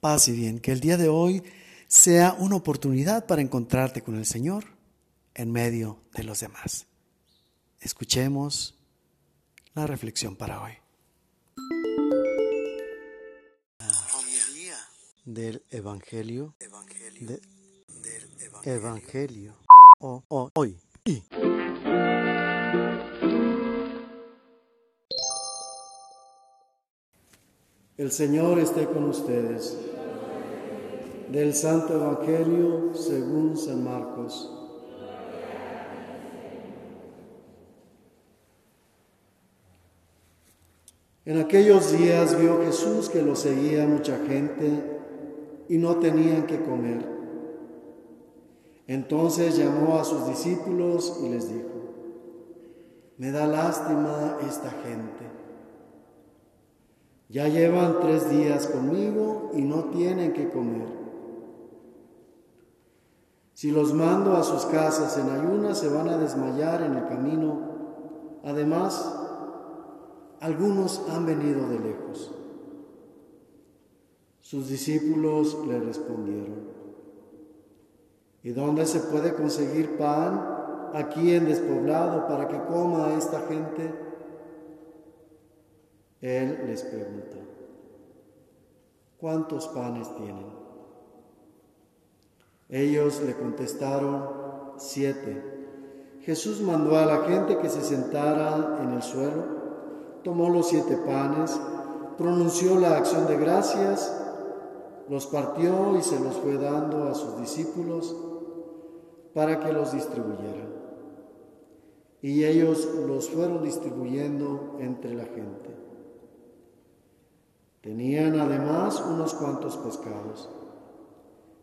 Paz y bien, que el día de hoy sea una oportunidad para encontrarte con el Señor en medio de los demás. Escuchemos la reflexión para hoy. Del Evangelio, del Evangelio, o, hoy. El Señor esté con ustedes. Del Santo Evangelio según San Marcos. En aquellos días vio Jesús que lo seguía mucha gente y no tenían que comer. Entonces llamó a sus discípulos y les dijo, me da lástima esta gente ya llevan tres días conmigo y no tienen que comer. Si los mando a sus casas en ayunas, se van a desmayar en el camino. Además, algunos han venido de lejos. Sus discípulos le respondieron, ¿y dónde se puede conseguir pan aquí en despoblado para que coma esta gente? Él les preguntó, ¿cuántos panes tienen? Ellos le contestaron, siete. Jesús mandó a la gente que se sentara en el suelo, tomó los siete panes, pronunció la acción de gracias, los partió y se los fue dando a sus discípulos para que los distribuyeran. Y ellos los fueron distribuyendo entre la gente. Tenían además unos cuantos pescados.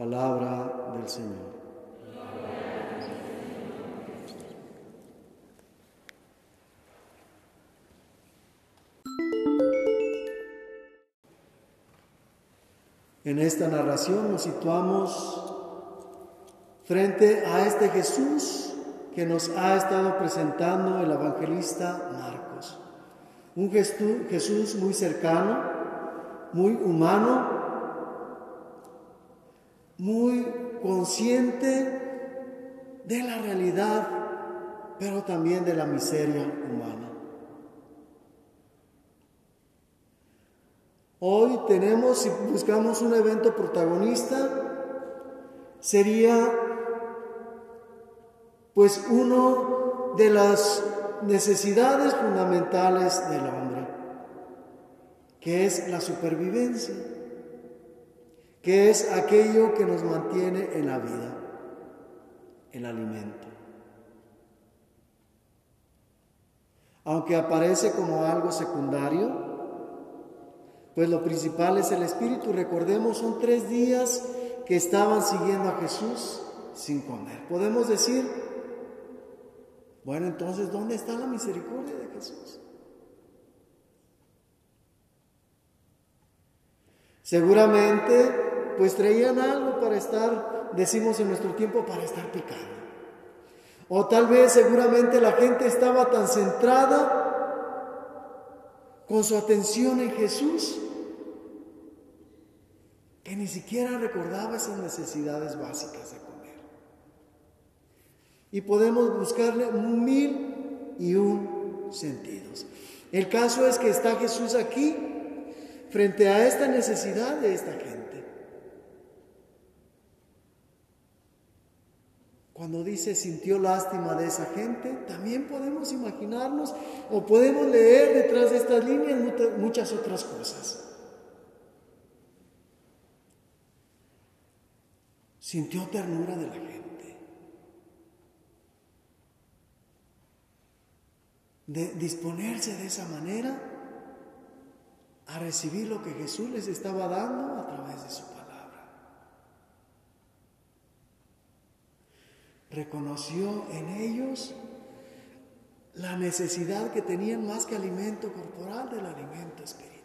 Palabra del Señor. En esta narración nos situamos frente a este Jesús que nos ha estado presentando el evangelista Marcos. Un Jesús muy cercano, muy humano, muy consciente de la realidad, pero también de la miseria humana. Hoy tenemos, si buscamos un evento protagonista, sería pues uno de las necesidades fundamentales del hombre, que es la supervivencia, que es aquello que nos mantiene en la vida, el alimento. Aunque aparece como algo secundario, pues lo principal es el espíritu. Recordemos, son tres días que estaban siguiendo a Jesús sin comer. Podemos decir bueno, entonces, ¿dónde está la misericordia de Jesús? Seguramente, pues traían algo para estar, decimos en nuestro tiempo, para estar picando. O tal vez seguramente la gente estaba tan centrada con su atención en Jesús que ni siquiera recordaba esas necesidades básicas de y podemos buscarle mil y un sentidos. El caso es que está Jesús aquí frente a esta necesidad de esta gente. Cuando dice sintió lástima de esa gente, también podemos imaginarnos o podemos leer detrás de estas líneas muchas otras cosas. Sintió ternura de la gente. de disponerse de esa manera a recibir lo que Jesús les estaba dando a través de su palabra. Reconoció en ellos la necesidad que tenían más que alimento corporal del alimento espiritual.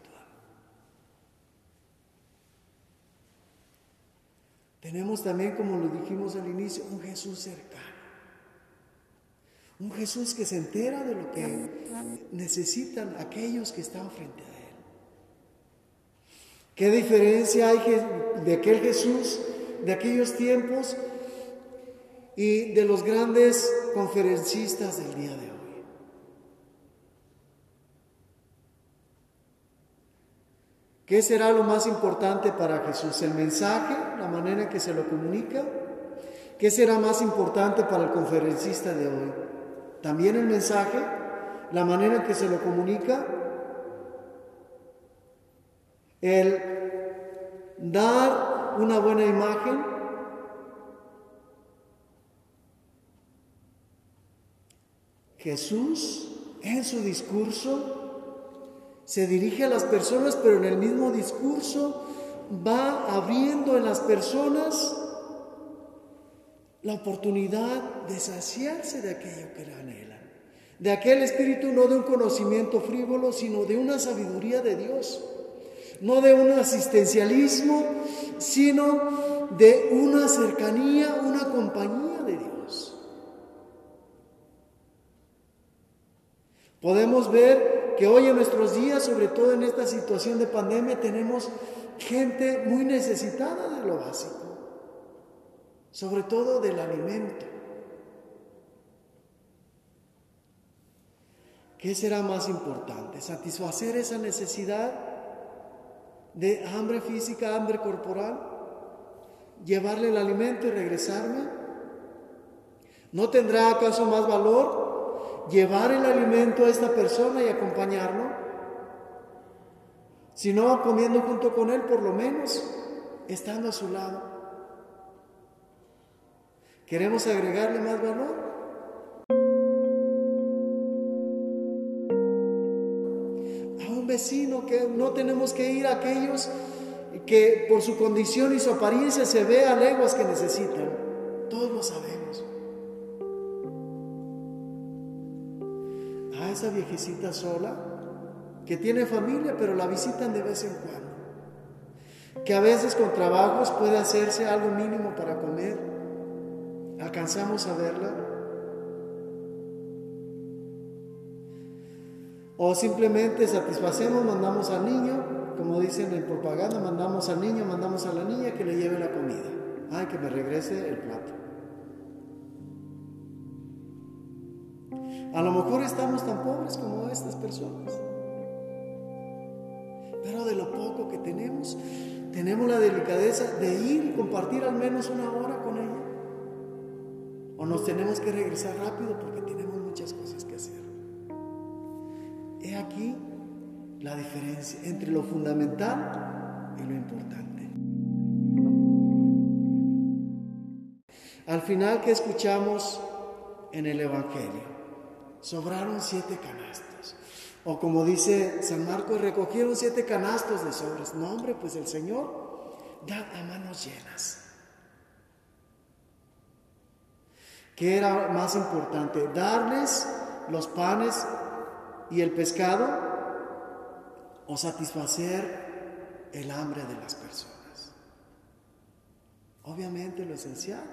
Tenemos también, como lo dijimos al inicio, un Jesús cercano. Un Jesús que se entera de lo que necesitan aquellos que están frente a Él. ¿Qué diferencia hay de aquel Jesús de aquellos tiempos y de los grandes conferencistas del día de hoy? ¿Qué será lo más importante para Jesús? ¿El mensaje? ¿La manera en que se lo comunica? ¿Qué será más importante para el conferencista de hoy? ¿También el mensaje? ¿La manera en que se lo comunica? ¿El dar una buena imagen? Jesús en su discurso se dirige a las personas, pero en el mismo discurso va abriendo en las personas la oportunidad de saciarse de aquello que anhelan, de aquel espíritu no de un conocimiento frívolo, sino de una sabiduría de Dios, no de un asistencialismo, sino de una cercanía, una compañía Podemos ver que hoy en nuestros días, sobre todo en esta situación de pandemia, tenemos gente muy necesitada de lo básico, sobre todo del alimento. ¿Qué será más importante? ¿Satisfacer esa necesidad de hambre física, hambre corporal? ¿Llevarle el alimento y regresarme? ¿No tendrá acaso más valor llevar el alimento a esta persona y acompañarlo, si no comiendo junto con él, por lo menos estando a su lado. ¿Queremos agregarle más valor? A un vecino que no tenemos que ir a aquellos que por su condición y su apariencia se ve a leguas que necesitan. Todos lo sabemos. Esa viejecita sola, que tiene familia, pero la visitan de vez en cuando, que a veces con trabajos puede hacerse algo mínimo para comer, alcanzamos a verla, o simplemente satisfacemos, mandamos al niño, como dicen en propaganda, mandamos al niño, mandamos a la niña que le lleve la comida, ay, que me regrese el plato. A lo mejor estamos tan pobres como estas personas. Pero de lo poco que tenemos, tenemos la delicadeza de ir y compartir al menos una hora con ella. O nos tenemos que regresar rápido porque tenemos muchas cosas que hacer. He aquí la diferencia entre lo fundamental y lo importante. Al final que escuchamos en el Evangelio, sobraron siete canastos. O como dice San Marcos, recogieron siete canastos de sobras. No, hombre, pues el Señor da a manos llenas. ¿Qué era más importante? ¿Darles los panes y el pescado o satisfacer el hambre de las personas? Obviamente lo esencial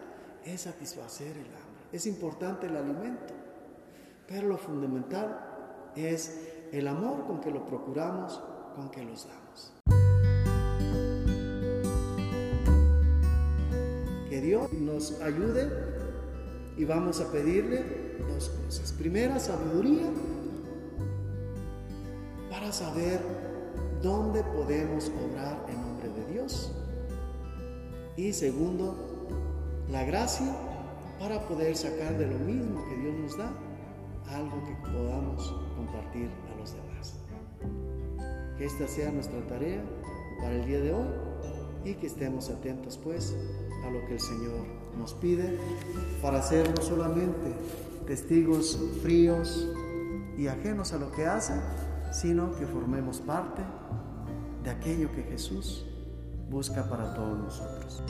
es satisfacer el hambre. Es importante el alimento. Pero lo fundamental es el amor con que lo procuramos, con que los damos. Que Dios nos ayude y vamos a pedirle dos cosas. Primera, sabiduría para saber dónde podemos obrar en nombre de Dios. Y segundo, la gracia para poder sacar de lo mismo que Dios nos da algo que podamos compartir a los demás. Que esta sea nuestra tarea para el día de hoy y que estemos atentos pues a lo que el Señor nos pide para ser no solamente testigos fríos y ajenos a lo que hace, sino que formemos parte de aquello que Jesús busca para todos nosotros.